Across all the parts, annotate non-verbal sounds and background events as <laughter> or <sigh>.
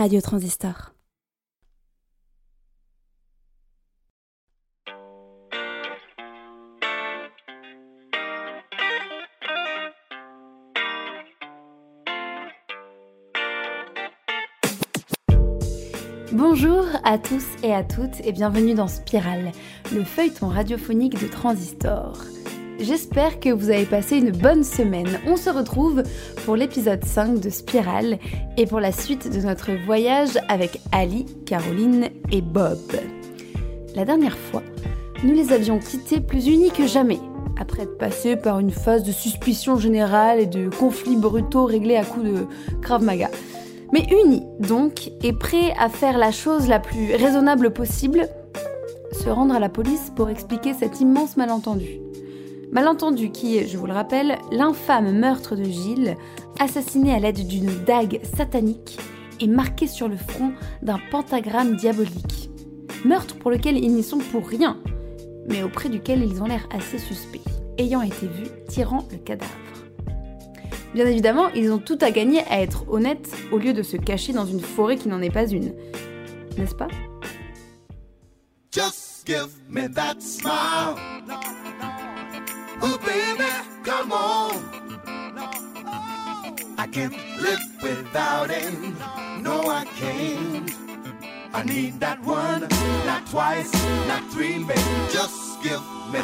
Radio Transistor. Bonjour à tous et à toutes et bienvenue dans Spirale, le feuilleton radiophonique de Transistor. J'espère que vous avez passé une bonne semaine. On se retrouve pour l'épisode 5 de Spirale et pour la suite de notre voyage avec Ali, Caroline et Bob. La dernière fois, nous les avions quittés plus unis que jamais, après être passés par une phase de suspicion générale et de conflits brutaux réglés à coups de Krav Maga. Mais unis donc, et prêts à faire la chose la plus raisonnable possible, se rendre à la police pour expliquer cet immense malentendu. Malentendu qui est, je vous le rappelle, l'infâme meurtre de Gilles, assassiné à l'aide d'une dague satanique et marqué sur le front d'un pentagramme diabolique. Meurtre pour lequel ils n'y sont pour rien, mais auprès duquel ils ont l'air assez suspects, ayant été vus tirant le cadavre. Bien évidemment, ils ont tout à gagner à être honnêtes au lieu de se cacher dans une forêt qui n'en est pas une. N'est-ce pas? Just give me that smile. Oh baby, come on. I can't live without it. No, I can't. I need that one, not twice, not three, baby. Just give me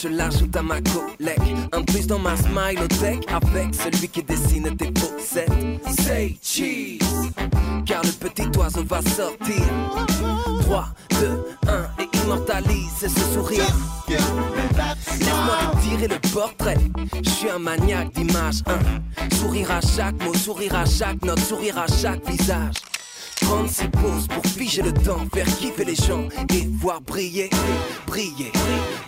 je l'ajoute à ma collègue. Un plus dans ma smile au deck avec celui qui dessine tes poussettes. Say cheese, car le petit oiseau va sortir. 3, 2, 1 et immortalise ce sourire. Laisse-moi tirer le portrait. Je suis un maniaque d'image. Sourire à chaque mot, sourire à chaque note, sourire à chaque visage. Prendre ses pauses pour figer le temps, faire kiffer les gens et voir briller, briller,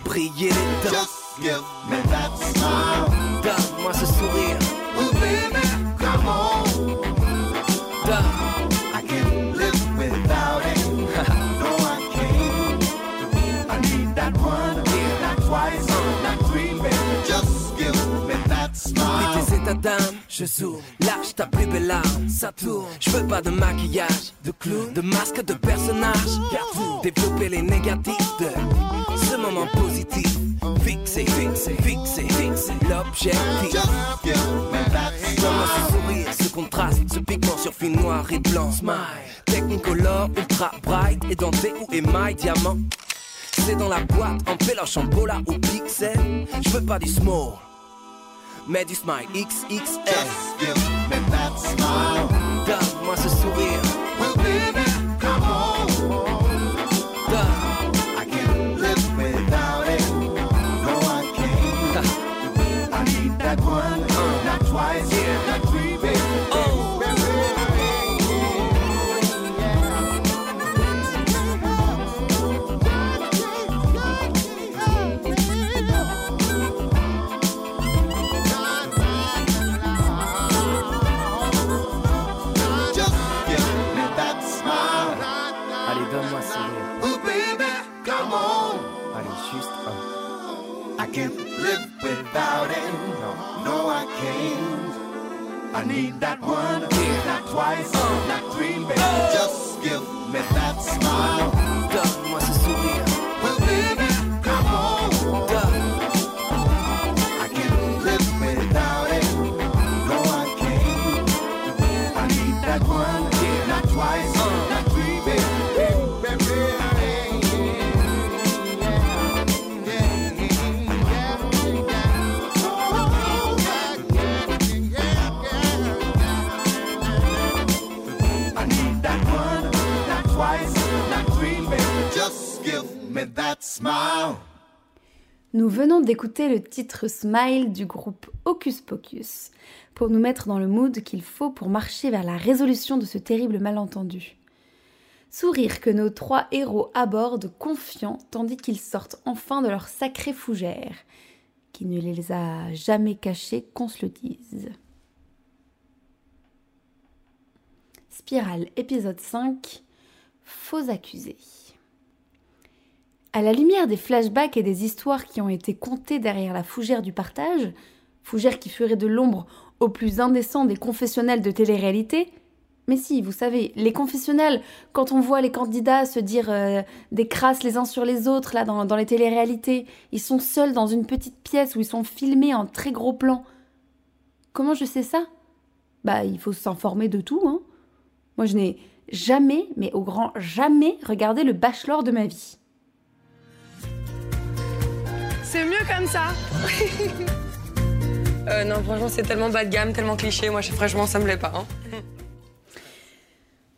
briller les dents. Just give me that smile. Donne-moi ce sourire. Oh baby, come on. I je zoome Lâche ta plus belle arme, ça tourne. Je veux pas de maquillage, de clown, de masque de personnage. Développer les négatifs de ce moment positif. Fixé, fixé, fixé, fixé. L'objectif. Comment ce sourire, ce contraste, ce pigment sur fil noir et blanc. Smile. Technicolor, ultra bright, édenté ou émail diamant. C'est dans la boîte, en péloche, en bola ou pixel. Je veux pas du small du smile XXL. Just give me that smile. Donne-moi d'écouter le titre Smile du groupe Hocus Pocus pour nous mettre dans le mood qu'il faut pour marcher vers la résolution de ce terrible malentendu. Sourire que nos trois héros abordent confiants tandis qu'ils sortent enfin de leur sacrée fougère, qui ne les a jamais cachés qu'on se le dise. Spirale, épisode 5 Faux accusés. À la lumière des flashbacks et des histoires qui ont été contées derrière la fougère du partage, fougère qui ferait de l'ombre au plus indécent des confessionnels de télé-réalité, mais si, vous savez, les confessionnels, quand on voit les candidats se dire euh, des crasses les uns sur les autres, là, dans, dans les téléréalités, ils sont seuls dans une petite pièce où ils sont filmés en très gros plan. Comment je sais ça? Bah, il faut s'informer de tout, hein. Moi, je n'ai jamais, mais au grand jamais, regardé le bachelor de ma vie. C'est mieux comme ça <laughs> euh, Non, franchement, c'est tellement bas de gamme, tellement cliché. Moi, franchement, ça me plaît pas. Hein.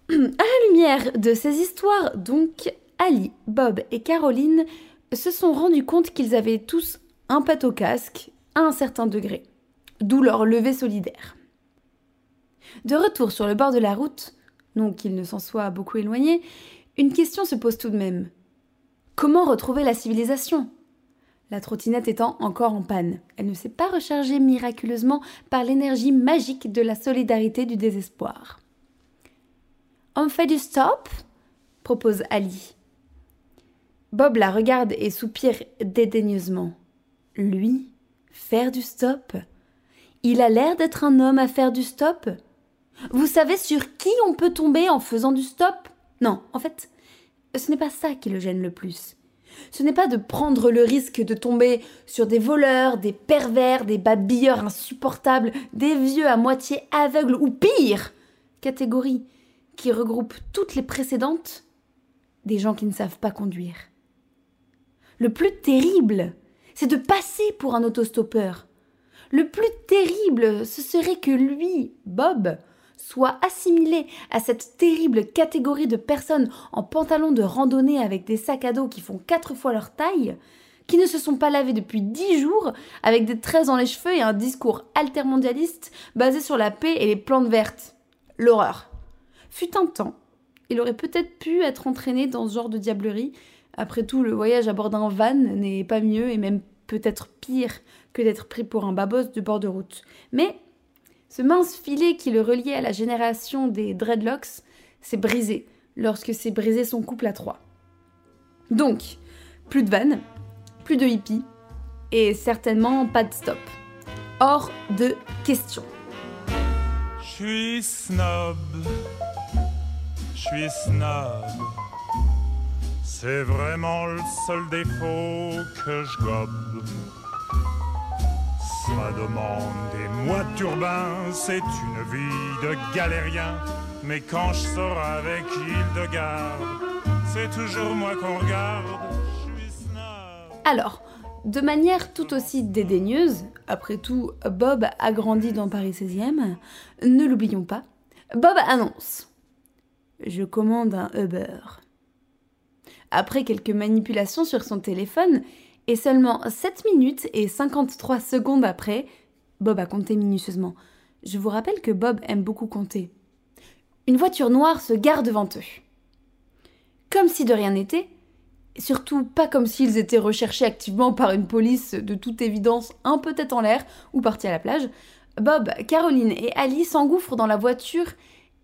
<clears throat> À la lumière de ces histoires, donc, Ali, Bob et Caroline se sont rendus compte qu'ils avaient tous un pâte au casque à un certain degré, d'où leur levée solidaire. De retour sur le bord de la route, non qu'ils ne s'en soient beaucoup éloignés, une question se pose tout de même. Comment retrouver la civilisation? La trottinette étant encore en panne, elle ne s'est pas rechargée miraculeusement par l'énergie magique de la solidarité du désespoir. On fait du stop propose Ali. Bob la regarde et soupire dédaigneusement. Lui Faire du stop? Il a l'air d'être un homme à faire du stop? Vous savez sur qui on peut tomber en faisant du stop? Non, en fait, ce n'est pas ça qui le gêne le plus. Ce n'est pas de prendre le risque de tomber sur des voleurs, des pervers, des babilleurs insupportables, des vieux à moitié aveugles ou pire catégorie qui regroupe toutes les précédentes, des gens qui ne savent pas conduire. Le plus terrible, c'est de passer pour un autostoppeur. Le plus terrible, ce serait que lui, Bob, soit assimilé à cette terrible catégorie de personnes en pantalon de randonnée avec des sacs à dos qui font quatre fois leur taille, qui ne se sont pas lavés depuis dix jours, avec des tresses dans les cheveux et un discours altermondialiste basé sur la paix et les plantes vertes. L'horreur. Fut un temps, il aurait peut-être pu être entraîné dans ce genre de diablerie. Après tout, le voyage à bord d'un van n'est pas mieux et même peut-être pire que d'être pris pour un babos de bord de route. Mais ce mince filet qui le reliait à la génération des dreadlocks s'est brisé lorsque s'est brisé son couple à trois. Donc, plus de van, plus de hippie et certainement pas de stop. Hors de question. Je suis snob je suis snob. C'est vraiment le seul défaut que je gobe. Alors, de manière tout aussi dédaigneuse, après tout, Bob a grandi dans Paris 16e, ne l'oublions pas, Bob annonce. Je commande un Uber. Après quelques manipulations sur son téléphone, et seulement 7 minutes et 53 secondes après, Bob a compté minutieusement. Je vous rappelle que Bob aime beaucoup compter. Une voiture noire se gare devant eux. Comme si de rien n'était, surtout pas comme s'ils étaient recherchés activement par une police de toute évidence un peu tête en l'air ou partis à la plage, Bob, Caroline et Ali s'engouffrent dans la voiture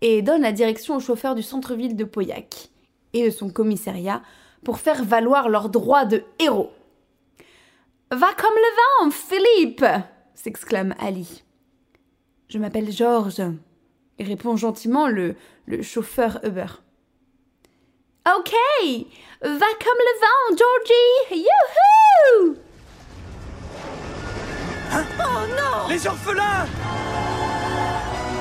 et donne la direction au chauffeur du centre-ville de Pauillac et de son commissariat pour faire valoir leurs droits de héros. Va comme le vent, Philippe s'exclame Ali. Je m'appelle Georges, répond gentiment le, le chauffeur Uber. Ok, va comme le vent, Georgie Youhou! Hein? Oh non! Les orphelins!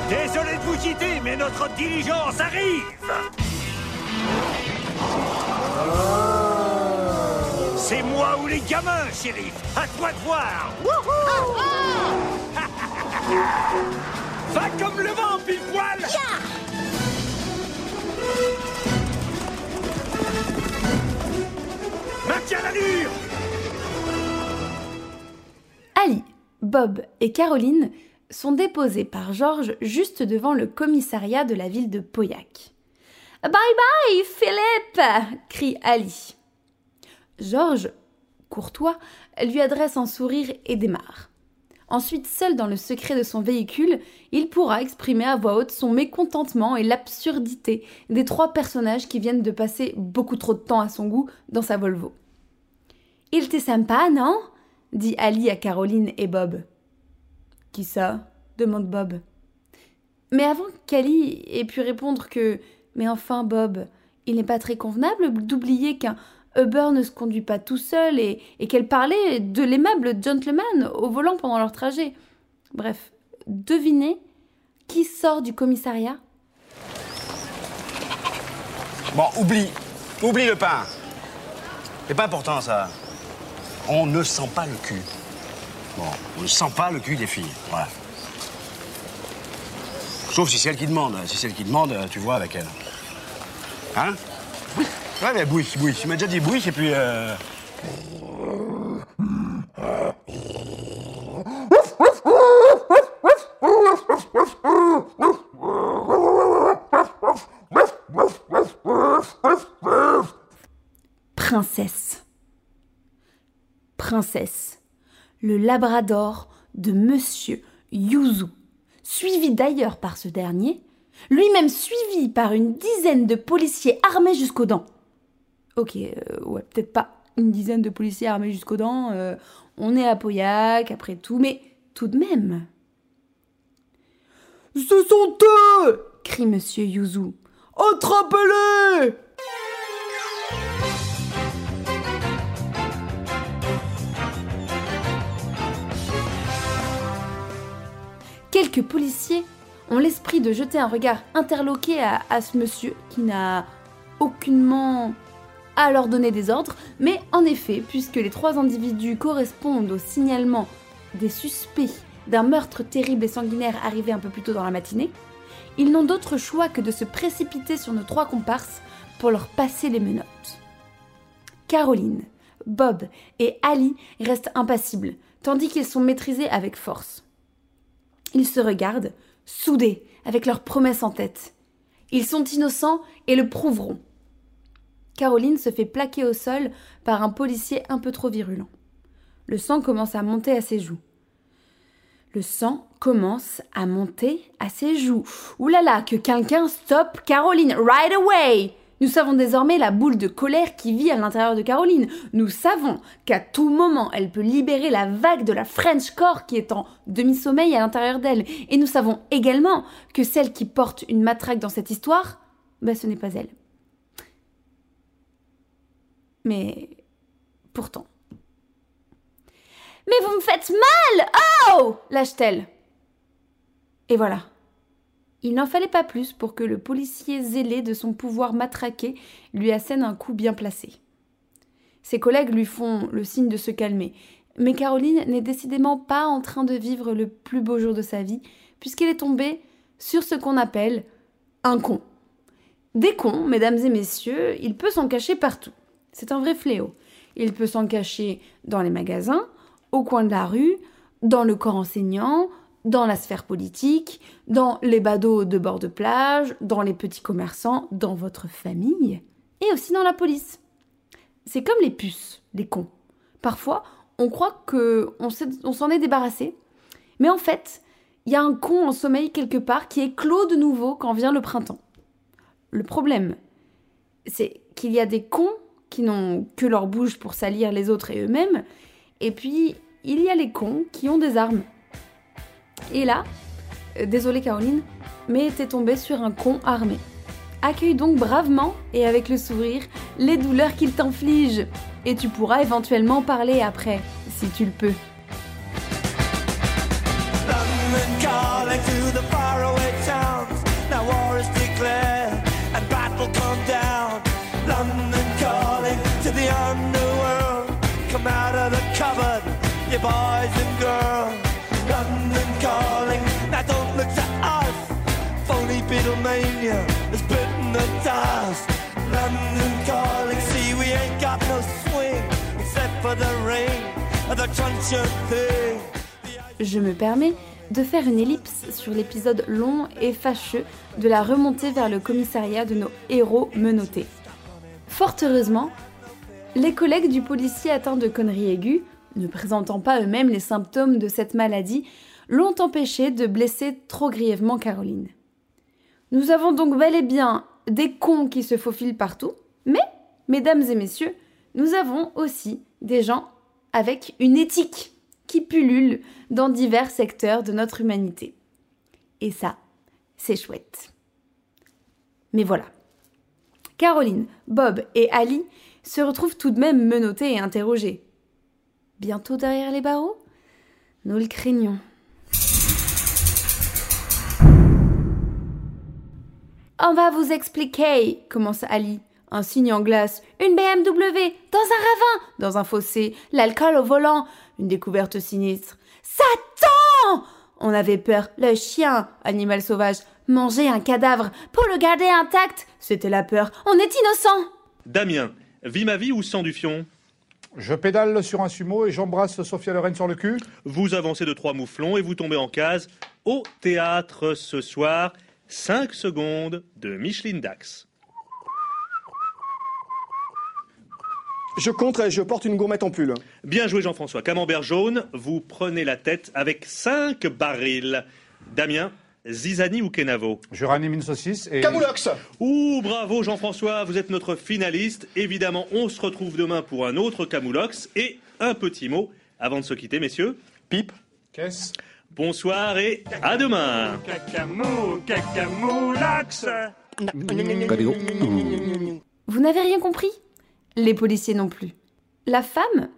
Désolé de vous quitter, mais notre diligence arrive C'est moi ou les gamins, shérif. À toi de voir. Va comme le vent, pile poil. Maintiens l'allure Ali, Bob et Caroline sont déposés par Georges juste devant le commissariat de la ville de Pauillac. Bye bye, Philippe crie Ali. Georges, courtois, lui adresse un sourire et démarre. Ensuite, seul dans le secret de son véhicule, il pourra exprimer à voix haute son mécontentement et l'absurdité des trois personnages qui viennent de passer beaucoup trop de temps à son goût dans sa Volvo. Il était sympa, non? dit Ali à Caroline et Bob. Qui ça? demande Bob. Mais avant qu'Ali ait pu répondre que Mais enfin, Bob, il n'est pas très convenable d'oublier qu'un Uber ne se conduit pas tout seul et, qu'elle parlait de l'aimable gentleman au volant pendant leur trajet. Bref, devinez qui sort du commissariat? Bon, oublie. Oublie le pain. C'est pas important, ça. On ne sent pas le cul. Bon, on ne sent pas le cul des filles. Voilà. Sauf si c'est elle qui demande. Si c'est elle qui demande, tu vois avec elle. Hein? Ouais, mais. Tu m'as déjà dit et puis. Euh... Princesse. Princesse. Le labrador de Monsieur Yuzu, suivi d'ailleurs par ce dernier, lui-même suivi par une dizaine de policiers armés jusqu'aux dents. Ok, euh, ouais, peut-être pas une dizaine de policiers armés jusqu'aux dents. Euh, on est à Pauillac, après tout, mais tout de même. Ce sont eux crie Monsieur Yuzu. Attrapez-les Quelques policiers ont l'esprit de jeter un regard interloqué à, à ce monsieur qui n'a aucunement à leur donner des ordres, mais en effet, puisque les trois individus correspondent au signalement des suspects d'un meurtre terrible et sanguinaire arrivé un peu plus tôt dans la matinée, ils n'ont d'autre choix que de se précipiter sur nos trois comparses pour leur passer les menottes. Caroline, Bob et Ali restent impassibles, tandis qu'ils sont maîtrisés avec force. Ils se regardent, soudés, avec leurs promesses en tête. Ils sont innocents et le prouveront. Caroline se fait plaquer au sol par un policier un peu trop virulent. Le sang commence à monter à ses joues. Le sang commence à monter à ses joues. Ouh là là, que quelqu'un stoppe Caroline right away! Nous savons désormais la boule de colère qui vit à l'intérieur de Caroline. Nous savons qu'à tout moment, elle peut libérer la vague de la French core qui est en demi-sommeil à l'intérieur d'elle. Et nous savons également que celle qui porte une matraque dans cette histoire, ben ce n'est pas elle. Mais pourtant. Mais vous me faites mal Oh lâche-t-elle. Et voilà. Il n'en fallait pas plus pour que le policier zélé de son pouvoir matraqué lui assène un coup bien placé. Ses collègues lui font le signe de se calmer, mais Caroline n'est décidément pas en train de vivre le plus beau jour de sa vie, puisqu'elle est tombée sur ce qu'on appelle un con. Des cons, mesdames et messieurs, il peut s'en cacher partout. C'est un vrai fléau. Il peut s'en cacher dans les magasins, au coin de la rue, dans le corps enseignant, dans la sphère politique, dans les badauds de bord de plage, dans les petits commerçants, dans votre famille, et aussi dans la police. C'est comme les puces, les cons. Parfois, on croit que on s'en est débarrassé, mais en fait, il y a un con en sommeil quelque part qui éclot de nouveau quand vient le printemps. Le problème, c'est qu'il y a des cons qui n'ont que leur bouche pour salir les autres et eux-mêmes. Et puis, il y a les cons qui ont des armes. Et là, euh, désolé Caroline, mais t'es tombé sur un con armé. Accueille donc bravement et avec le sourire les douleurs qu'il t'inflige. Et tu pourras éventuellement parler après, si tu le peux. Je me permets de faire une ellipse sur l'épisode long et fâcheux de la remontée vers le commissariat de nos héros menottés. Fort heureusement, les collègues du policier atteint de conneries aiguës ne présentant pas eux-mêmes les symptômes de cette maladie, l'ont empêché de blesser trop grièvement Caroline. Nous avons donc bel et bien des cons qui se faufilent partout, mais, mesdames et messieurs, nous avons aussi des gens avec une éthique qui pullule dans divers secteurs de notre humanité. Et ça, c'est chouette. Mais voilà. Caroline, Bob et Ali se retrouvent tout de même menottés et interrogés. Bientôt derrière les barreaux? Nous le craignons. On va vous expliquer, commence Ali. Un signe en glace, une BMW, dans un ravin, dans un fossé, l'alcool au volant, une découverte sinistre. Satan On avait peur, le chien, animal sauvage, manger un cadavre pour le garder intact, c'était la peur. On est innocent Damien, vis ma vie ou sang du fion? Je pédale sur un sumo et j'embrasse Sophia Loren sur le cul. Vous avancez de trois mouflons et vous tombez en case au théâtre ce soir. 5 secondes de Micheline Dax. Je compte et je porte une gourmette en pull. Bien joué Jean-François. Camembert jaune, vous prenez la tête avec 5 barils. Damien, Zizani ou Kenavo Je ranime une saucisse et. Camoulox Ouh, bravo Jean-François, vous êtes notre finaliste. Évidemment, on se retrouve demain pour un autre Camoulox. Et un petit mot avant de se quitter, messieurs. Pipe Qu'est-ce? Bonsoir et à demain Cacamou. Vous n'avez rien compris? Les policiers non plus. La femme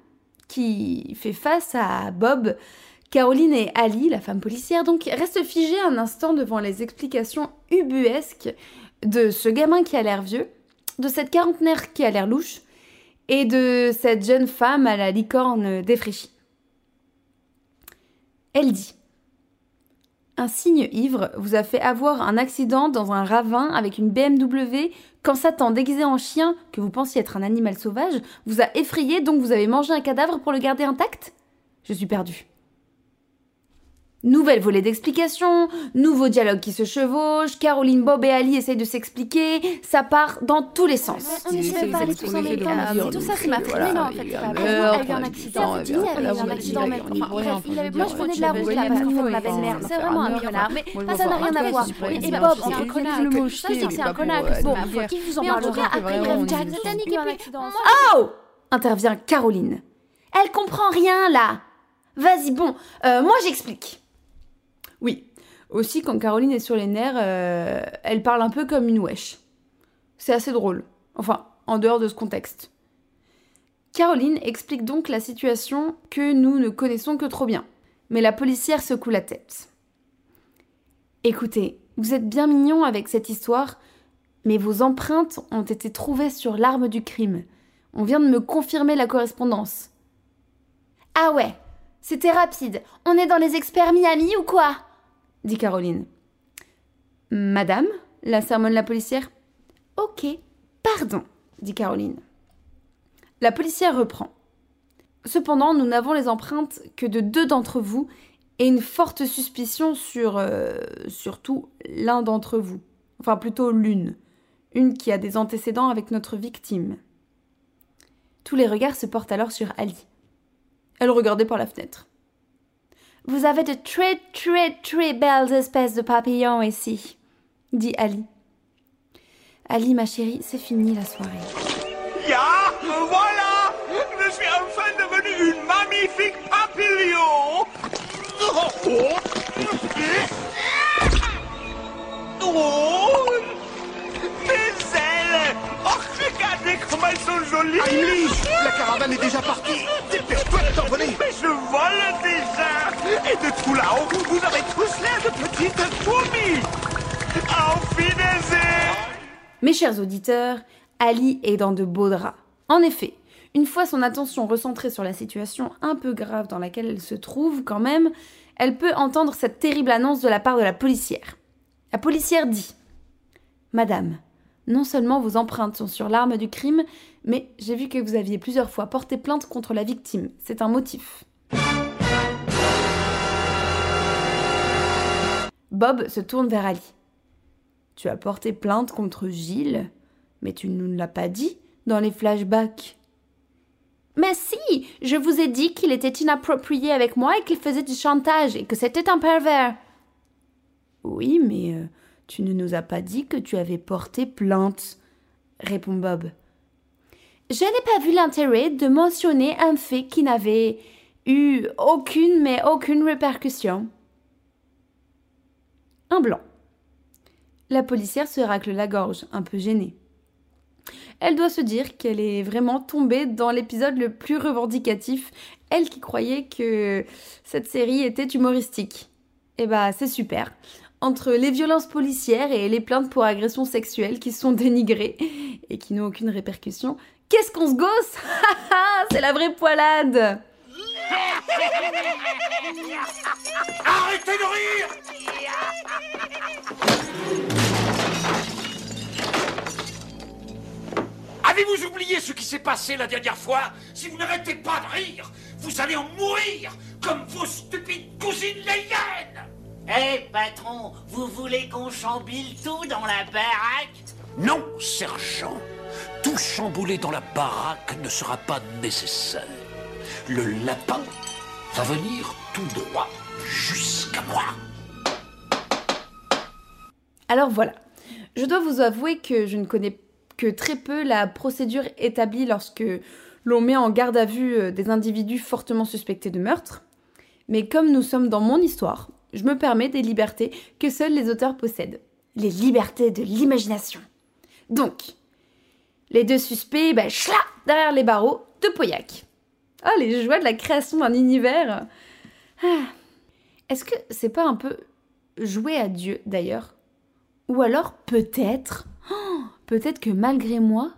qui fait face à Bob, Caroline et Ali, la femme policière, donc reste figée un instant devant les explications ubuesques de ce gamin qui a l'air vieux, de cette quarantenaire qui a l'air louche, et de cette jeune femme à la licorne défraîchie. Elle dit un signe ivre vous a fait avoir un accident dans un ravin avec une BMW quand Satan déguisé en chien, que vous pensiez être un animal sauvage, vous a effrayé donc vous avez mangé un cadavre pour le garder intact? Je suis perdue. Nouvelle volée d'explications, nouveau dialogue qui se chevauche, Caroline, Bob et Ali essayent de s'expliquer, ça part dans tous les sens. On essaie de pas aller tous en même temps. Tout ça, c'est ma non, en fait. Elle a eu un accident. Elle a eu un accident. Il avait moi, je prenais de la route là parce qu'en fait, ma belle-mère, c'est vraiment un connard. Mais ça n'a rien à voir. Et Bob, entre mot ça, je que c'est un connard. Bon, qui vous en parlera Mais en tout cas, après, il rêve Jack. Eu un accident. Oh intervient Caroline. Elle comprend rien là. Vas-y, bon, euh, moi j'explique. Oui, aussi quand Caroline est sur les nerfs, euh, elle parle un peu comme une wesh. C'est assez drôle. Enfin, en dehors de ce contexte. Caroline explique donc la situation que nous ne connaissons que trop bien. Mais la policière secoue la tête. Écoutez, vous êtes bien mignon avec cette histoire, mais vos empreintes ont été trouvées sur l'arme du crime. On vient de me confirmer la correspondance. Ah ouais, c'était rapide. On est dans les experts Miami ou quoi? Dit Caroline. Madame la sermonne la policière? Ok, pardon, dit Caroline. La policière reprend. Cependant, nous n'avons les empreintes que de deux d'entre vous et une forte suspicion sur euh, surtout l'un d'entre vous. Enfin, plutôt l'une. Une qui a des antécédents avec notre victime. Tous les regards se portent alors sur Ali. Elle regardait par la fenêtre. Vous avez de très très très belles espèces de papillons ici, dit Ali. Ali, ma chérie, c'est fini la soirée. Ja, voilà Je suis enfin devenu une magnifique papillon Oh, oh elles sont jolies. Aïe, la caravane est déjà partie. Dépêche-toi de t'envoler. Mais je vole déjà. Et de tout là-haut, vous avez tous l'air de petites fourmis. Auf Wiedersehen Mes chers auditeurs, Ali est dans de beaux draps. En effet, une fois son attention recentrée sur la situation un peu grave dans laquelle elle se trouve quand même, elle peut entendre cette terrible annonce de la part de la policière. La policière dit Madame, non seulement vos empreintes sont sur l'arme du crime, mais j'ai vu que vous aviez plusieurs fois porté plainte contre la victime. C'est un motif. Bob se tourne vers Ali. Tu as porté plainte contre Gilles, mais tu ne nous l'as pas dit dans les flashbacks. Mais si, je vous ai dit qu'il était inapproprié avec moi et qu'il faisait du chantage et que c'était un pervers. Oui, mais euh, tu ne nous as pas dit que tu avais porté plainte, répond Bob. Je n'ai pas vu l'intérêt de mentionner un fait qui n'avait eu aucune mais aucune répercussion. Un blanc. La policière se racle la gorge, un peu gênée. Elle doit se dire qu'elle est vraiment tombée dans l'épisode le plus revendicatif, elle qui croyait que cette série était humoristique. Eh bah, c'est super. Entre les violences policières et les plaintes pour agression sexuelle qui sont dénigrées et qui n'ont aucune répercussion, qu'est-ce qu'on se gosse? <laughs> C'est la vraie poilade! Arrêtez de rire! Avez-vous oublié ce qui s'est passé la dernière fois? Si vous n'arrêtez pas de rire, vous allez en mourir comme vos stupides cousines les hyènes Hé, patron, vous voulez qu'on chambile tout dans la baraque? Non, sergent. Tout chambouler dans la baraque ne sera pas nécessaire. Le lapin va venir tout droit jusqu'à moi. Alors voilà, je dois vous avouer que je ne connais que très peu la procédure établie lorsque l'on met en garde à vue euh, des individus fortement suspectés de meurtre. Mais comme nous sommes dans mon histoire, je me permets des libertés que seuls les auteurs possèdent. Les libertés de l'imagination. Donc, les deux suspects, ben, chla, derrière les barreaux de Pauillac. Ah, les joies de la création d'un univers. Ah. Est-ce que c'est pas un peu jouer à Dieu d'ailleurs? Ou alors peut-être, oh, peut-être que malgré moi,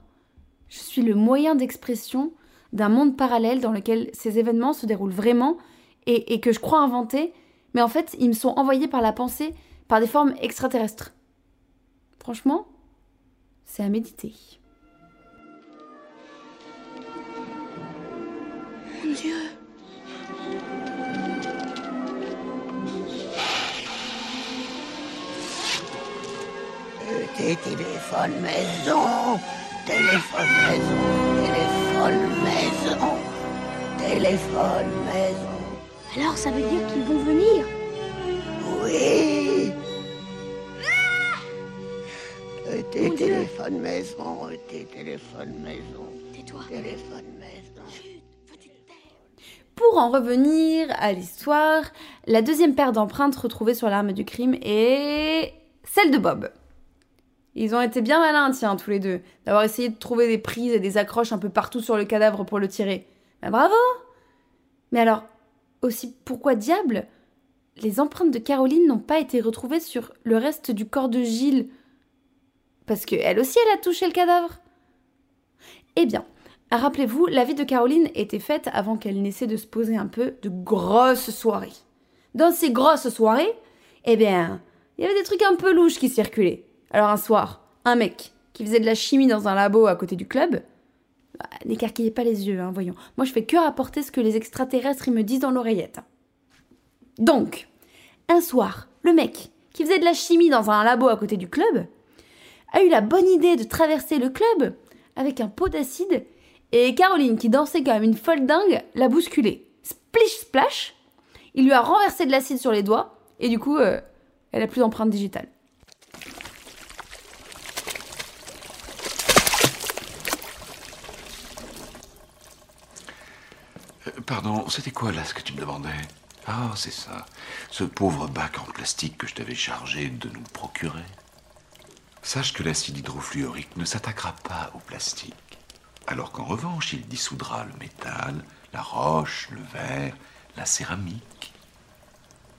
je suis le moyen d'expression d'un monde parallèle dans lequel ces événements se déroulent vraiment et que je crois inventer, mais en fait ils me sont envoyés par la pensée, par des formes extraterrestres. Franchement, c'est à méditer. Mon Dieu Tes téléphones maison, téléphone maison, téléphone maison, téléphone maison. Alors ça veut dire qu'ils vont venir Oui. Tes téléphones maison, tes téléphones maison. Tais-toi. Téléphone maison. Pour en revenir à l'histoire, la deuxième paire d'empreintes retrouvées sur l'arme du crime est celle de Bob. Ils ont été bien malins, tiens, tous les deux, d'avoir essayé de trouver des prises et des accroches un peu partout sur le cadavre pour le tirer. Ben bravo Mais alors, aussi, pourquoi diable les empreintes de Caroline n'ont pas été retrouvées sur le reste du corps de Gilles? Parce qu'elle aussi, elle a touché le cadavre Eh bien, rappelez-vous, la vie de Caroline était faite avant qu'elle n'essaie de se poser un peu de grosses soirées. Dans ces grosses soirées, eh bien, il y avait des trucs un peu louches qui circulaient. Alors un soir, un mec qui faisait de la chimie dans un labo à côté du club, n'écarquillez pas les yeux, hein, voyons. Moi, je fais que rapporter ce que les extraterrestres me disent dans l'oreillette. Donc, un soir, le mec qui faisait de la chimie dans un labo à côté du club a eu la bonne idée de traverser le club avec un pot d'acide et Caroline, qui dansait comme une folle dingue, l'a bousculé. Splish splash Il lui a renversé de l'acide sur les doigts et du coup, euh, elle a plus d'empreinte digitale. Pardon, c'était quoi là ce que tu me demandais? Ah, c'est ça. Ce pauvre bac en plastique que je t'avais chargé de nous procurer. Sache que l'acide hydrofluorique ne s'attaquera pas au plastique. Alors qu'en revanche, il dissoudra le métal, la roche, le verre, la céramique.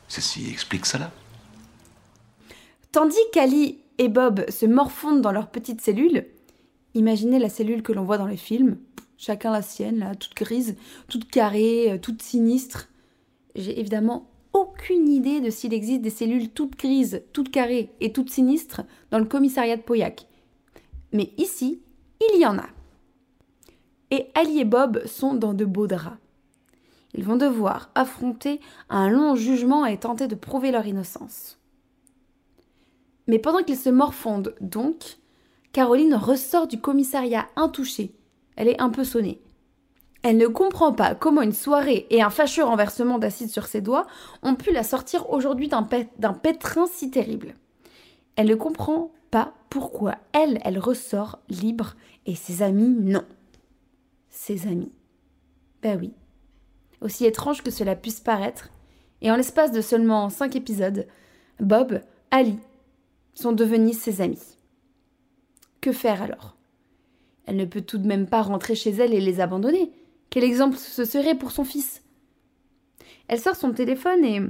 Ceci explique cela. Tandis qu'Ali et Bob se morfondent dans leurs petites cellules, imaginez la cellule que l'on voit dans les films, chacun la sienne, là, toute grise, toute carrée, euh, toute sinistre. J'ai évidemment aucune idée de s'il existe des cellules toutes grises, toutes carrées et toutes sinistres dans le commissariat de Pauillac. Mais ici, il y en a. Et Ali et Bob sont dans de beaux draps. Ils vont devoir affronter un long jugement et tenter de prouver leur innocence. Mais pendant qu'ils se morfondent donc, Caroline ressort du commissariat intouchée. Elle est un peu sonnée. Elle ne comprend pas comment une soirée et un fâcheux renversement d'acide sur ses doigts ont pu la sortir aujourd'hui d'un pétrin si terrible. Elle ne comprend pas pourquoi elle, elle ressort libre et ses amis non. Ses amis. Ben oui. Aussi étrange que cela puisse paraître, et en l'espace de seulement cinq épisodes, Bob, Ali sont devenus ses amis. Que faire alors? Elle ne peut tout de même pas rentrer chez elle et les abandonner. Quel exemple ce serait pour son fils? Elle sort son téléphone et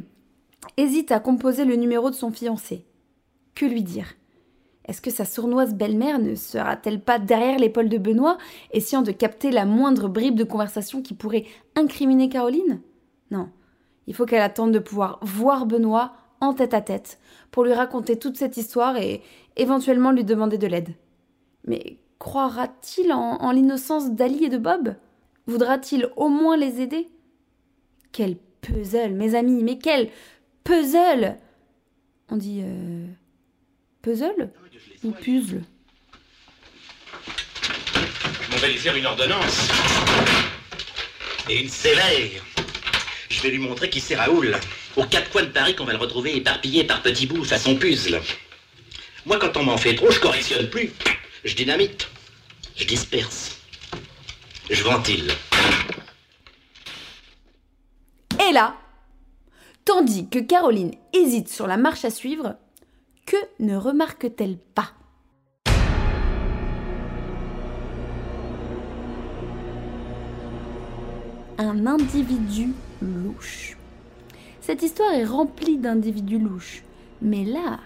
hésite à composer le numéro de son fiancé. Que lui dire? Est-ce que sa sournoise belle-mère ne sera-t-elle pas derrière l'épaule de Benoît, essayant de capter la moindre bribe de conversation qui pourrait incriminer Caroline? Non, il faut qu'elle attende de pouvoir voir Benoît en tête à tête pour lui raconter toute cette histoire et éventuellement lui demander de l'aide. Mais croira-t-il en, l'innocence d'Ali et de Bob? Voudra-t-il au moins les aider? Quel puzzle, mes amis, mais quel puzzle On dit euh, puzzle? Ou puzzle? On va lui faire une ordonnance. Et une sévère. Je vais lui montrer qui c'est Raoul. Aux quatre coins de Paris qu'on va le retrouver éparpillé par petits bouts façon puzzle. Moi, quand on m'en fait trop, je correctionne plus. Je dynamite. Je disperse. Je ventile. Et là, tandis que Caroline hésite sur la marche à suivre, que ne remarque-t-elle pas? Un individu louche. Cette histoire est remplie d'individus louches, mais là,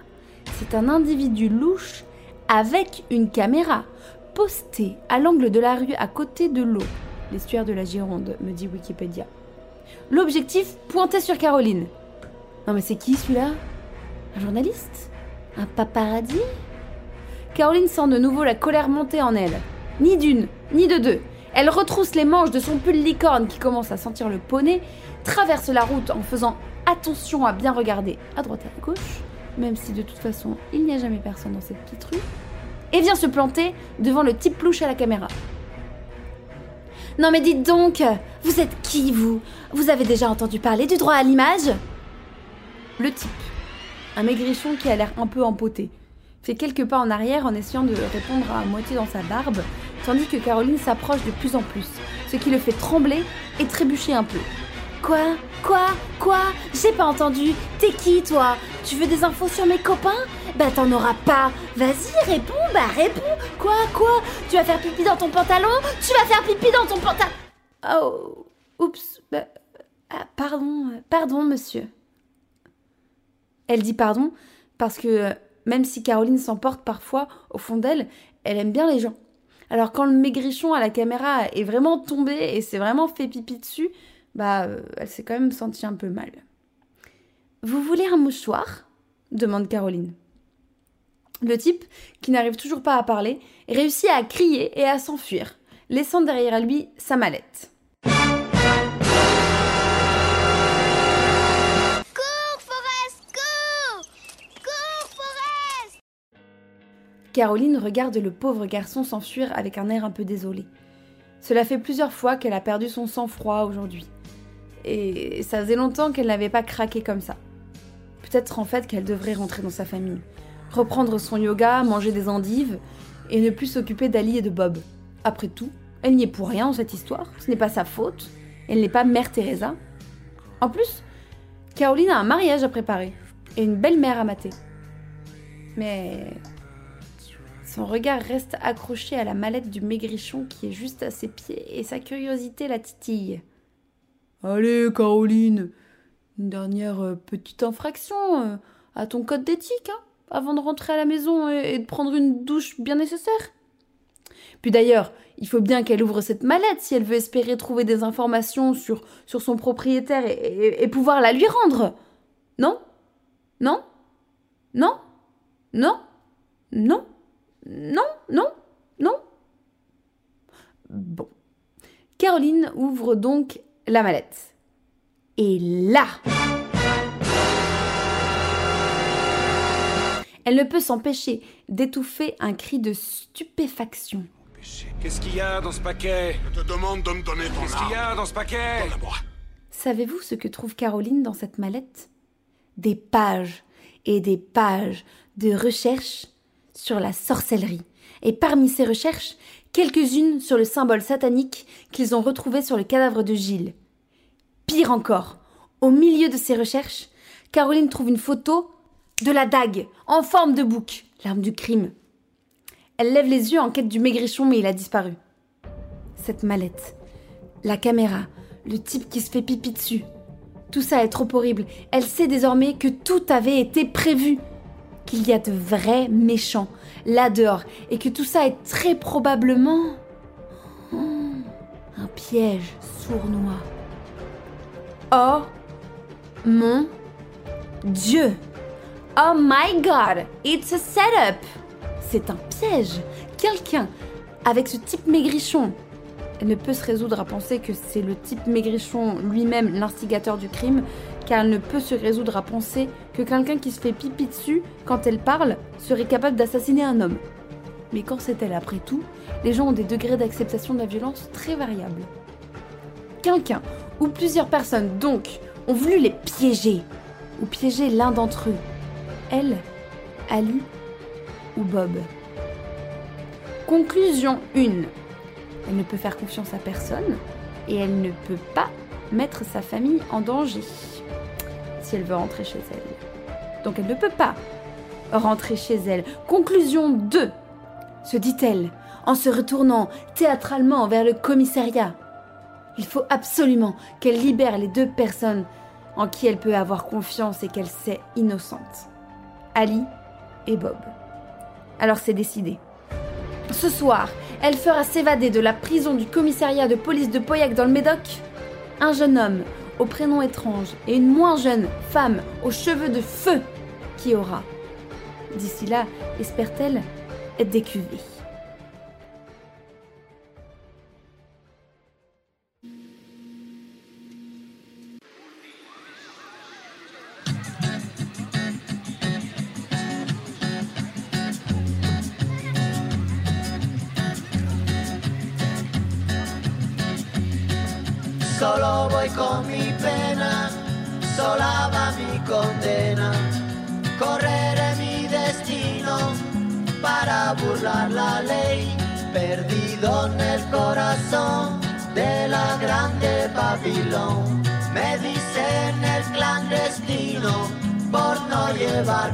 c'est un individu louche avec une caméra postée à l'angle de la rue à côté de l'eau, l'estuaire de la Gironde, me dit Wikipédia. L'objectif pointait sur Caroline. Non mais c'est qui celui-là? Un journaliste? Un paparazzi? Caroline sent de nouveau la colère monter en elle. Ni d'une, ni de deux. Elle retrousse les manches de son pull licorne qui commence à sentir le poney, traverse la route en faisant attention à bien regarder à droite et à gauche, même si de toute façon il n'y a jamais personne dans cette petite rue, et vient se planter devant le type louche à la caméra. Non mais dites donc, vous êtes qui vous? Vous avez déjà entendu parler du droit à l'image? Le type, un maigrichon qui a l'air un peu empoté, fait quelques pas en arrière en essayant de répondre à moitié dans sa barbe, tandis que Caroline s'approche de plus en plus, ce qui le fait trembler et trébucher un peu. Quoi? Quoi? Quoi? J'ai pas entendu. T'es qui toi? Tu veux des infos sur mes copains? Bah t'en auras pas. Vas-y, réponds, bah réponds. Quoi? Quoi? Tu vas faire pipi dans ton pantalon? Tu vas faire pipi dans ton pantalon? Oh, oups. Bah, ah, pardon, pardon, monsieur. Elle dit pardon parce que même si Caroline s'emporte parfois au fond d'elle, elle aime bien les gens. Alors quand le maigrichon à la caméra est vraiment tombé et s'est vraiment fait pipi dessus, bah, euh, elle s'est quand même sentie un peu mal. Vous voulez un mouchoir? demande Caroline. Le type, qui n'arrive toujours pas à parler, réussit à crier et à s'enfuir, laissant derrière lui sa mallette. Cours, Forest, cours Cours, Forest Caroline regarde le pauvre garçon s'enfuir avec un air un peu désolé. Cela fait plusieurs fois qu'elle a perdu son sang-froid aujourd'hui et ça faisait longtemps qu'elle n'avait pas craqué comme ça. Peut-être en fait qu'elle devrait rentrer dans sa famille, reprendre son yoga, manger des endives et ne plus s'occuper d'Ali et de Bob. Après tout, elle n'y est pour rien dans cette histoire, ce n'est pas sa faute, elle n'est pas mère Teresa. En plus, Caroline a un mariage à préparer et une belle-mère à mater. Mais son regard reste accroché à la mallette du maigrichon qui est juste à ses pieds et sa curiosité la titille. Allez, Caroline, une dernière euh, petite infraction euh, à ton code d'éthique, hein, avant de rentrer à la maison et, de prendre une douche bien nécessaire. Puis d'ailleurs, il faut bien qu'elle ouvre cette mallette si elle veut espérer trouver des informations sur, sur son propriétaire et, et pouvoir la lui rendre. Non? Non? Non? Non? Non? Non? Non? Non? Bon. Caroline ouvre donc la mallette. Et là Elle ne peut s'empêcher d'étouffer un cri de stupéfaction. Qu'est-ce qu'il y a dans ce paquet? Je te demande de me donner ton Qu'est-ce qu'il y a dans ce paquet? Savez-vous ce que trouve Caroline dans cette mallette? Des pages et des pages de recherches sur la sorcellerie. Et parmi ces recherches, quelques-unes sur le symbole satanique qu'ils ont retrouvé sur le cadavre de Gilles. Pire encore, au milieu de ces recherches, Caroline trouve une photo de la dague en forme de bouc, l'arme du crime. Elle lève les yeux en quête du maigrichon, mais il a disparu. Cette mallette, la caméra, le type qui se fait pipi dessus. Tout ça est trop horrible. Elle sait désormais que tout avait été prévu, qu'il y a de vrais méchants là dehors, et que tout ça est très probablement hmm, un piège sournois. Oh mon Dieu! Oh my god! It's a setup! C'est un piège! Quelqu'un avec ce type maigrichon ne peut se résoudre à penser que c'est le type maigrichon lui-même l'instigateur du crime, car elle ne peut se résoudre à penser que quelqu'un qui se fait pipi dessus quand elle parle serait capable d'assassiner un homme. Mais quand c'est elle après tout, les gens ont des degrés d'acceptation de la violence très variables. Quelqu'un ou plusieurs personnes donc ont voulu les piéger, ou piéger l'un d'entre eux. Elle, Ali ou Bob. Conclusion 1. Elle ne peut faire confiance à personne et elle ne peut pas mettre sa famille en danger si elle veut rentrer chez elle. Donc elle ne peut pas rentrer chez elle. Conclusion 2, se dit-elle en se retournant théâtralement vers le commissariat. Il faut absolument qu'elle libère les deux personnes en qui elle peut avoir confiance et qu'elle sait innocentes. Ali et Bob. Alors c'est décidé. Ce soir, elle fera s'évader de la prison du commissariat de police de Pauillac dans le Médoc un jeune homme au prénom étrange et une moins jeune femme aux cheveux de feu qui aura, d'ici là, espère-t-elle, être décuvée.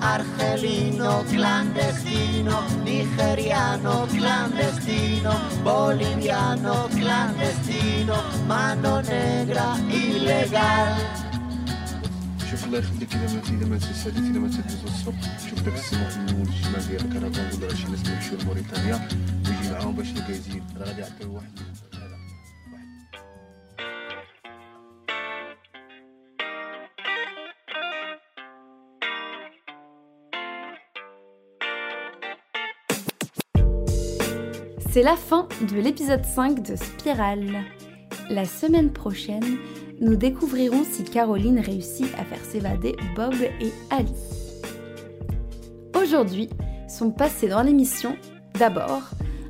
Argelino clandestino, nigeriano clandestino, boliviano clandestino, mano negra ilegal. شوف الله يخليك اذا ما اذا ما تساليت اذا ما تدوز الصبح شوف داك السماح من الشمال ديال الكرفان ولا شي ناس يمشيو لموريتانيا ويجي معاهم باش تلقى يزيد راه غادي يعطيو واحد C'est la fin de l'épisode 5 de Spirale. La semaine prochaine, nous découvrirons si Caroline réussit à faire s'évader Bob et Ali. Aujourd'hui sont passés dans l'émission, d'abord,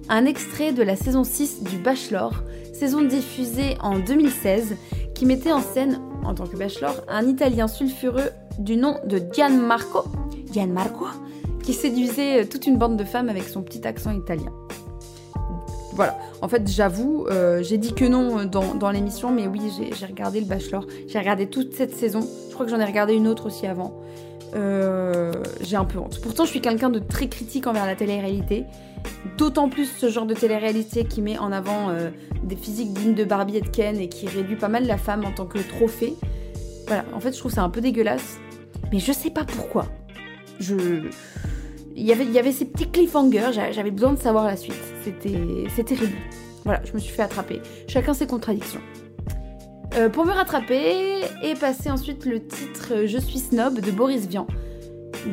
un extrait de la saison 6 du Bachelor, saison diffusée en 2016, qui mettait en scène, en tant que Bachelor, un Italien sulfureux du nom de Gianmarco, Gianmarco, qui séduisait toute une bande de femmes avec son petit accent italien. Voilà, en fait j'avoue, euh, j'ai dit que non dans, l'émission, mais oui j'ai regardé le Bachelor, j'ai regardé toute cette saison, je crois que j'en ai regardé une autre aussi avant. Euh, j'ai un peu honte. Pourtant je suis quelqu'un de très critique envers la télé-réalité, d'autant plus ce genre de télé-réalité qui met en avant euh, des physiques dignes de Barbie et de Ken et qui réduit pas mal la femme en tant que trophée. Voilà, en fait je trouve ça un peu dégueulasse, mais je sais pas pourquoi. Je il y avait, il y avait ces petits cliffhangers, j'avais besoin de savoir la suite. C'était terrible. Voilà, je me suis fait attraper. Chacun ses contradictions. Euh, pour me rattraper, et passer ensuite le titre Je suis snob de Boris Vian.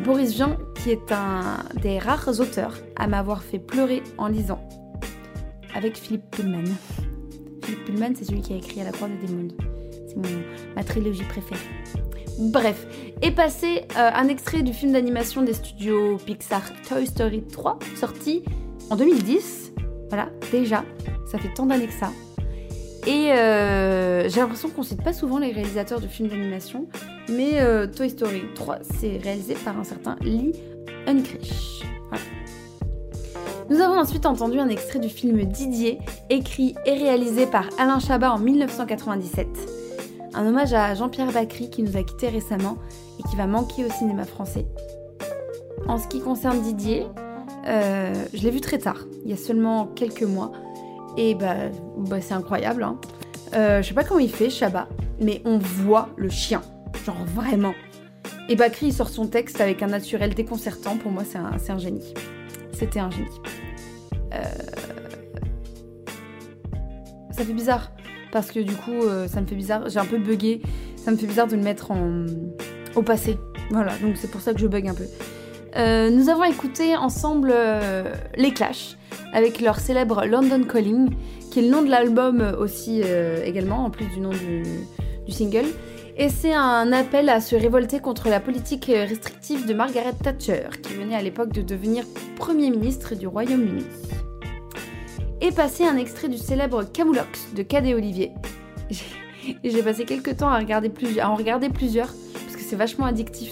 Boris Vian, qui est un des rares auteurs à m'avoir fait pleurer en lisant. Avec Philippe Pullman. Philippe Pullman, c'est celui qui a écrit À la croisée des mondes. C'est ma trilogie préférée. Bref, est passé euh, un extrait du film d'animation des studios Pixar Toy Story 3, sorti en 2010. Voilà, déjà, ça fait tant d'années que ça. Et euh, j'ai l'impression qu'on cite pas souvent les réalisateurs de films d'animation, mais euh, Toy Story 3, c'est réalisé par un certain Lee Unkrich. Nous avons ensuite entendu un extrait du film Didier, écrit et réalisé par Alain Chabat en 1997. Un hommage à Jean-Pierre Bacry qui nous a quittés récemment et qui va manquer au cinéma français. En ce qui concerne Didier, euh, je l'ai vu très tard, il y a seulement quelques mois. Et bah, bah c'est incroyable. Hein. Euh, je sais pas comment il fait, Chabat, mais on voit le chien. Genre vraiment. Et Bakri il sort son texte avec un naturel déconcertant. Pour moi, c'est un, génie. C'était un génie. Euh... Ça fait bizarre parce que du coup, euh, ça me fait bizarre. J'ai un peu bugué. Ça me fait bizarre de le mettre au passé. Voilà, donc c'est pour ça que je bug un peu. Euh, nous avons écouté ensemble euh, les Clash avec leur célèbre London Calling, qui est le nom de l'album aussi également, en plus du nom du single. Et c'est un appel à se révolter contre la politique restrictive de Margaret Thatcher, qui venait à l'époque de devenir Premier ministre du Royaume-Uni et passer un extrait du célèbre Camoulox de Cadet Olivier. <laughs> J'ai passé quelques temps à, regarder en regarder plusieurs, parce que c'est vachement addictif.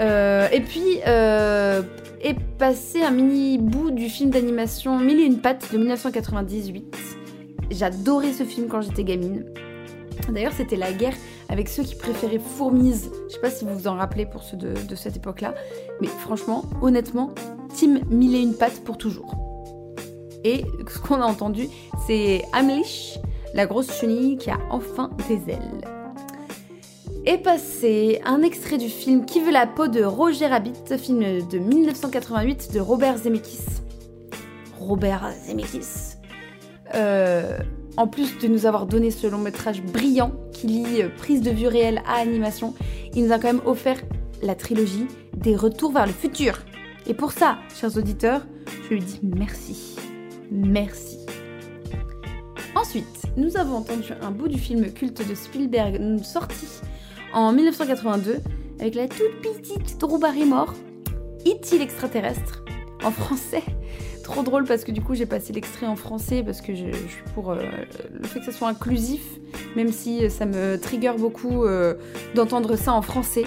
Euh, et puis, euh, et passer un mini bout du film d'animation Mille et une pattes de 1998. J'adorais ce film quand j'étais gamine. D'ailleurs, c'était la guerre avec ceux qui préféraient Fourmise. Je sais pas si vous vous en rappelez pour ceux de, de cette époque-là. Mais franchement, honnêtement, Team Mille et une pattes pour toujours. Et ce qu'on a entendu, c'est Amlish, la grosse chenille qui a enfin des ailes. Et passé un extrait du film Qui veut la peau de Roger Rabbit, film de 1988 de Robert Zemeckis. Robert Zemeckis. Euh, en plus de nous avoir donné ce long métrage brillant qui lie prise de vue réelle à animation, il nous a quand même offert la trilogie des Retours vers le futur. Et pour ça, chers auditeurs, je lui dis merci. Merci. Ensuite, nous avons entendu un bout du film culte de Spielberg sorti en 1982 avec la toute petite Drew Barrymore, E.T. l'extraterrestre, en français? <laughs> Trop drôle parce que du coup j'ai passé l'extrait en français parce que je, suis pour euh, le fait que ça soit inclusif, même si ça me trigger beaucoup euh, d'entendre ça en français.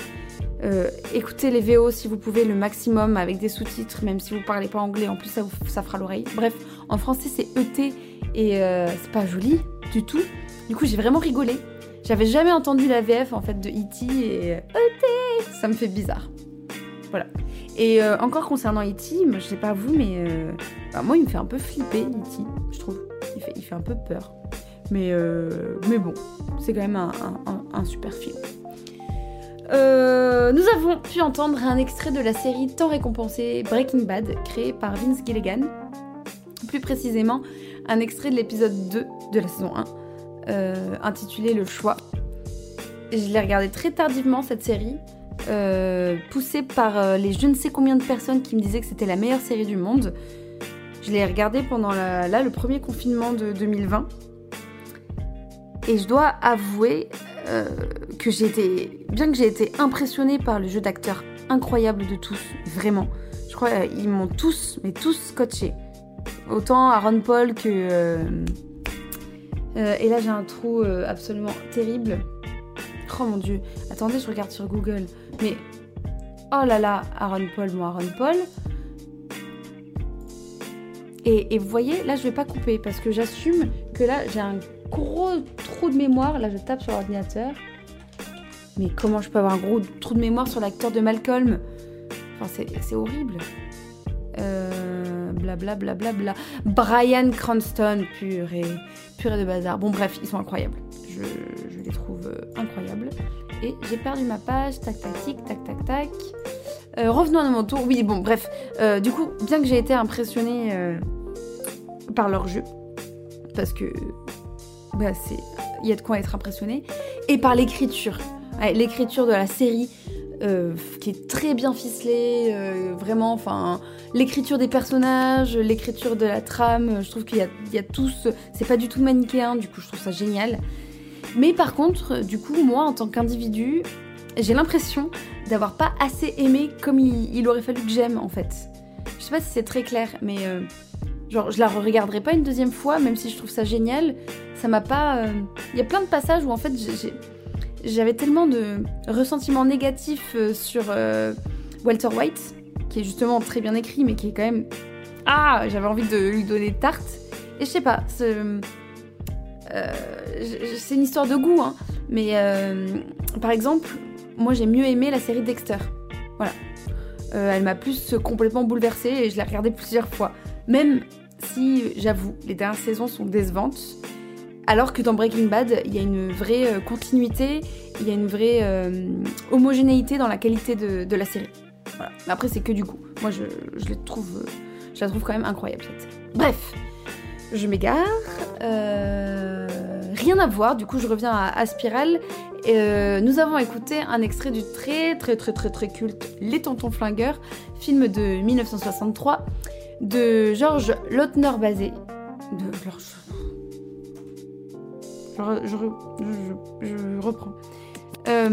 Euh, écoutez les VO si vous pouvez le maximum avec des sous-titres, même si vous parlez pas anglais, en plus ça, vous, ça fera l'oreille. Bref, en français c'est ET et euh, c'est pas joli du tout. Du coup j'ai vraiment rigolé. J'avais jamais entendu la VF en fait de E.T. et ET, ça me fait bizarre. Voilà. Et euh, encore concernant E.T., je sais pas vous, mais bah, moi il me fait un peu flipper E.T. Je trouve. Il fait, un peu peur. Mais, mais bon, c'est quand même un super film. Euh, nous avons pu entendre un extrait de la série tant récompensée Breaking Bad, créée par Vince Gilligan. Plus précisément, un extrait de l'épisode 2 de la saison 1, euh, intitulé Le choix. Je l'ai regardé très tardivement cette série, euh, poussée par les je ne sais combien de personnes qui me disaient que c'était la meilleure série du monde. Je l'ai regardé pendant là, le premier confinement de 2020. Et je dois avouer euh, que j'ai été, bien que j'ai été impressionnée par le jeu d'acteurs incroyable de tous, vraiment. Je crois qu'ils m'ont tous, mais tous scotché. Autant Aaron Paul que. Euh, euh, et là j'ai un trou absolument terrible. Oh mon dieu. Attendez, je regarde sur Google. Mais. Oh là là, Aaron Paul, moi Aaron Paul. Et, et, vous voyez, là je vais pas couper parce que j'assume que là j'ai un gros trou de mémoire. Là, je tape sur l'ordinateur. Mais comment je peux avoir un gros trou de mémoire sur l'acteur de Malcolm? Enfin, c'est horrible. Euh, bla bla bla Brian Cranston, purée, purée de bazar. Bon, bref, ils sont incroyables. Je, les trouve euh, incroyables. Et j'ai perdu ma page. Tac, tac, tic, tac, tac, tac. Euh, revenons à mon tour. Oui, bon, bref. du coup, bien que j'ai été impressionnée par leur jeu, parce que bah, il y a de quoi être impressionné. Et par l'écriture. l'écriture de la série, euh, qui est très bien ficelée, euh, vraiment, enfin, l'écriture des personnages, l'écriture de la trame, je trouve qu'il y, a, tous, c'est pas du tout manichéen, du coup je trouve ça génial. Mais par contre, du coup, moi en tant qu'individu, j'ai l'impression d'avoir pas assez aimé comme il, aurait fallu que j'aime en fait. Je sais pas si c'est très clair, mais euh, genre je la re-regarderai pas une deuxième fois, même si je trouve ça génial, ça m'a pas. Euh, il y a plein de passages où en fait j'avais tellement de ressentiments négatifs euh, sur euh, Walter White, qui est justement très bien écrit, mais qui est quand même. Ah J'avais envie de lui donner tarte. Et je sais pas, c'est. c'est une histoire de goût, hein. Mais par exemple, moi j'ai mieux aimé la série Dexter. Voilà. elle m'a plus complètement bouleversée et je l'ai regardée plusieurs fois. Même si, j'avoue, les dernières saisons sont décevantes, alors que dans Breaking Bad, il y a une vraie euh, continuité, il y a une vraie euh, homogénéité dans la qualité de, la série. Après, c'est que du coup. Moi, je, trouve, euh, je la trouve quand même incroyable. Bref, je m'égare. rien à voir, du coup, je reviens à, à nous avons écouté un extrait du très, très, très, très, très culte Les Tontons Flingueurs, film de 1963 de Georges Lautner basé. De je, reprends. Euh,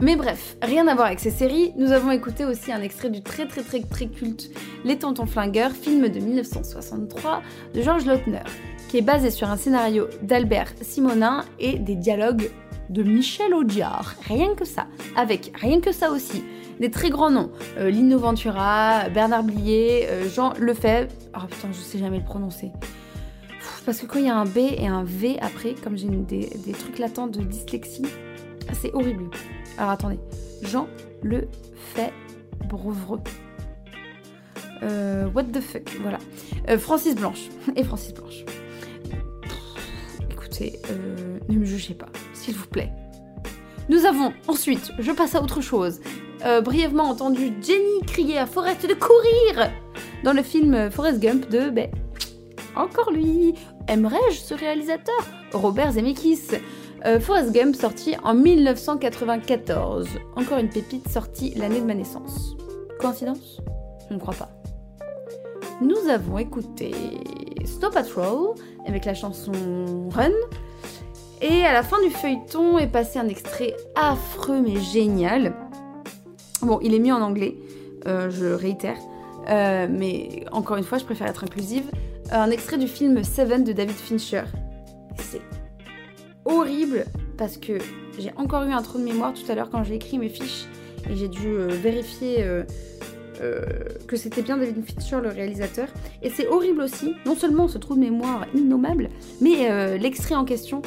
mais bref, rien à voir avec ces séries, nous avons écouté aussi un extrait du très très très très culte Les Tontons Flingueurs, film de 1963 de Georges Lautner, qui est basé sur un scénario d'Albert Simonin et des dialogues de Michel Audiard. Rien que ça. Avec rien que ça aussi. Des très grands noms. Euh, Lino Ventura, Bernard Blier, euh, Jean Lefebvre. Oh putain, je sais jamais le prononcer. Parce que quand il y a un B et un V après, comme j'ai des, trucs latents de dyslexie, c'est horrible. Alors attendez, Jean Le fait Euh, what the fuck, voilà. Euh, Francis Blanche. <laughs> Et Francis Blanche. écoutez, euh, ne me jugez pas, s'il vous plaît. Nous avons ensuite, je passe à autre chose, euh, brièvement entendu Jenny crier à Forrest de courir dans le film Forrest Gump de ben, encore lui, Aimerais-je ce réalisateur Robert Zemeckis. Euh, Forrest Gump sorti en 1994. Encore une pépite sortie l'année de ma naissance. Coïncidence? Je ne crois pas. Nous avons écouté Snow Patrol avec la chanson Run. Et à la fin du feuilleton est passé un extrait affreux mais génial. Bon, il est mis en anglais, euh, je réitère. Euh, mais encore une fois, je préfère être inclusive un extrait du film Seven de David Fincher. C'est horrible parce que j'ai encore eu un trou de mémoire tout à l'heure quand j'ai écrit mes fiches et j'ai dû euh, vérifier euh, euh, que c'était bien David Fincher le réalisateur. Et c'est horrible aussi, non seulement ce trou de mémoire innommable, mais l'extrait en question.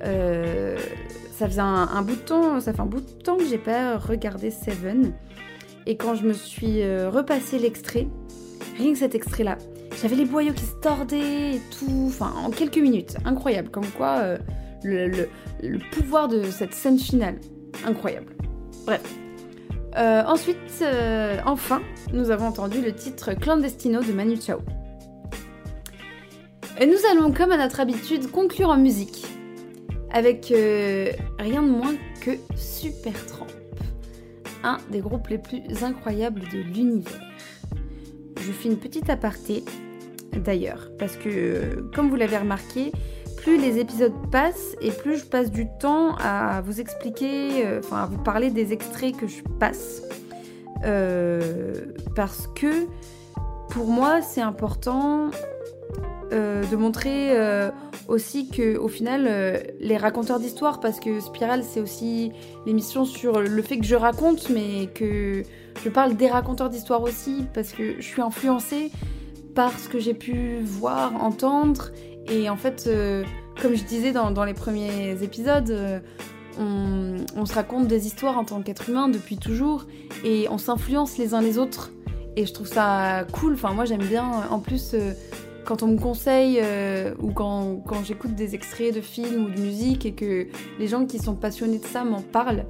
ça faisait un, bout de temps, ça fait un bout de temps que j'ai pas regardé Seven. Et quand je me suis repassé l'extrait, rien que cet extrait-là, j'avais les boyaux qui se tordaient et tout, enfin en quelques minutes, incroyable, comme quoi euh, le, pouvoir de cette scène finale, incroyable. Bref. Euh, ensuite, euh, enfin, nous avons entendu le titre Clandestino de Manu Chao. Et nous allons, comme à notre habitude, conclure en musique avec rien de moins que Supertramp, un des groupes les plus incroyables de l'univers. Je fais une petite aparté d'ailleurs. Parce que, comme vous l'avez remarqué, plus les épisodes passent et plus je passe du temps à vous expliquer, euh, enfin à vous parler des extraits que je passe. Euh, parce que pour moi, c'est important euh, de montrer aussi que au final, les raconteurs d'histoire, parce que Spiral, c'est aussi l'émission sur le fait que je raconte, mais que je parle des raconteurs d'histoire aussi, parce que je suis influencée par ce que j'ai pu voir, entendre et en fait, euh, comme je disais dans, les premiers épisodes, euh, on, se raconte des histoires en tant qu'être humain depuis toujours et on s'influence les uns les autres. Et je trouve ça cool. Enfin, moi, j'aime bien. En plus, euh, quand on me conseille ou quand, quand j'écoute des extraits de films ou de musique et que les gens qui sont passionnés de ça m'en parlent.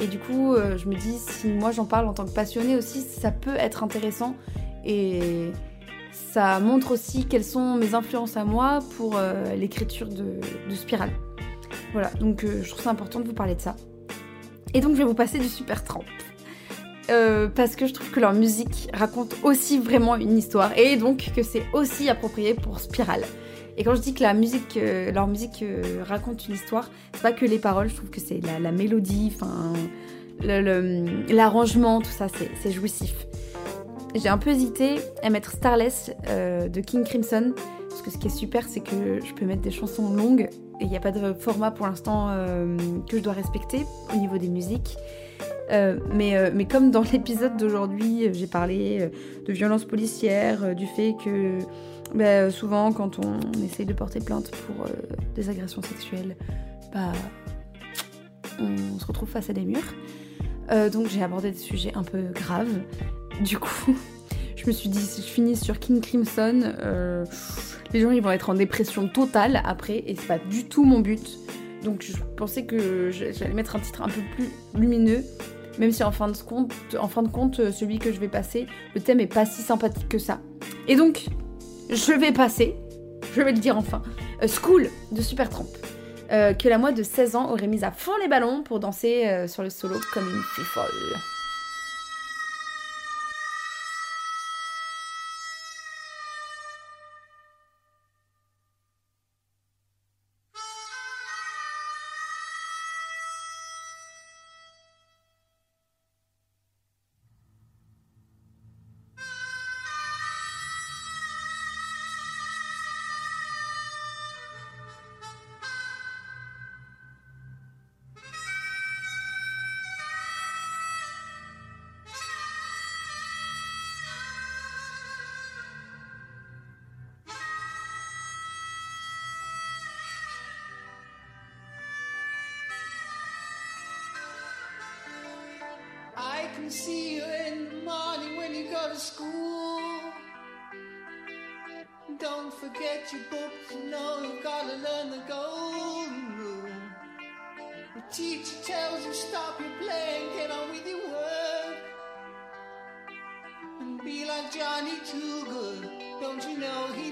Et du coup, je me dis, si moi j'en parle en tant que passionné aussi, ça peut être intéressant. Et, ça montre aussi quelles sont mes influences à moi pour euh, l'écriture de, de, Spirale. Voilà, donc euh, je trouve ça important de vous parler de ça. Et donc je vais vous passer du Super Tramp. Euh, parce que je trouve que leur musique raconte aussi vraiment une histoire et donc que c'est aussi approprié pour Spirale. Et quand je dis que la musique, leur musique raconte une histoire, c'est pas que les paroles, je trouve que c'est la, la, mélodie, enfin l'arrangement, tout ça, c'est jouissif j'ai un peu hésité à mettre Starless euh, de King Crimson. Parce que ce qui est super, c'est que je peux mettre des chansons longues et il n'y a pas de format pour l'instant euh, que je dois respecter au niveau des musiques. Euh, mais, mais, comme dans <laughs> l'épisode d'aujourd'hui, j'ai parlé de violence policière, du fait que bah, souvent quand on, essaye de porter plainte pour des agressions sexuelles, bah, on se retrouve face à des murs. Donc j'ai abordé des sujets un peu graves. Du coup, <laughs> je me suis dit, si je finis sur King Crimson, euh, les gens ils vont être en dépression totale après, et c'est pas du tout mon but. Donc je pensais que j'allais mettre un titre un peu plus lumineux, même si en fin de compte, en fin de compte celui que je vais passer, le thème est pas si sympathique que ça. Et donc, je vais passer, je vais le dire enfin, euh, School de Supertramp. Euh, que la moi de 16 ans aurait mis à fond les ballons pour danser euh, sur le solo comme une fille folle. Johnny Too Good. Don't you know he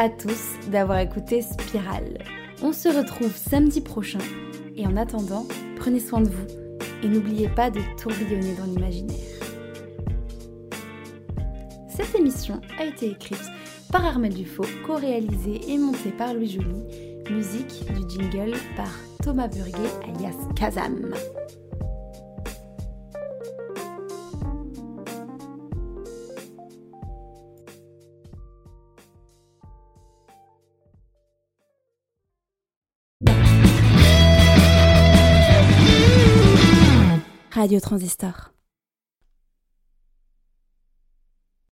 à tous d'avoir écouté Spirale. On se retrouve samedi prochain et en attendant, prenez soin de vous et n'oubliez pas de tourbillonner dans l'imaginaire. Cette émission a été écrite par Armel Dufaux, co-réalisée et montée par Louis Joly, musique du jingle par Thomas Burguet alias Kazam. Radio Transistor.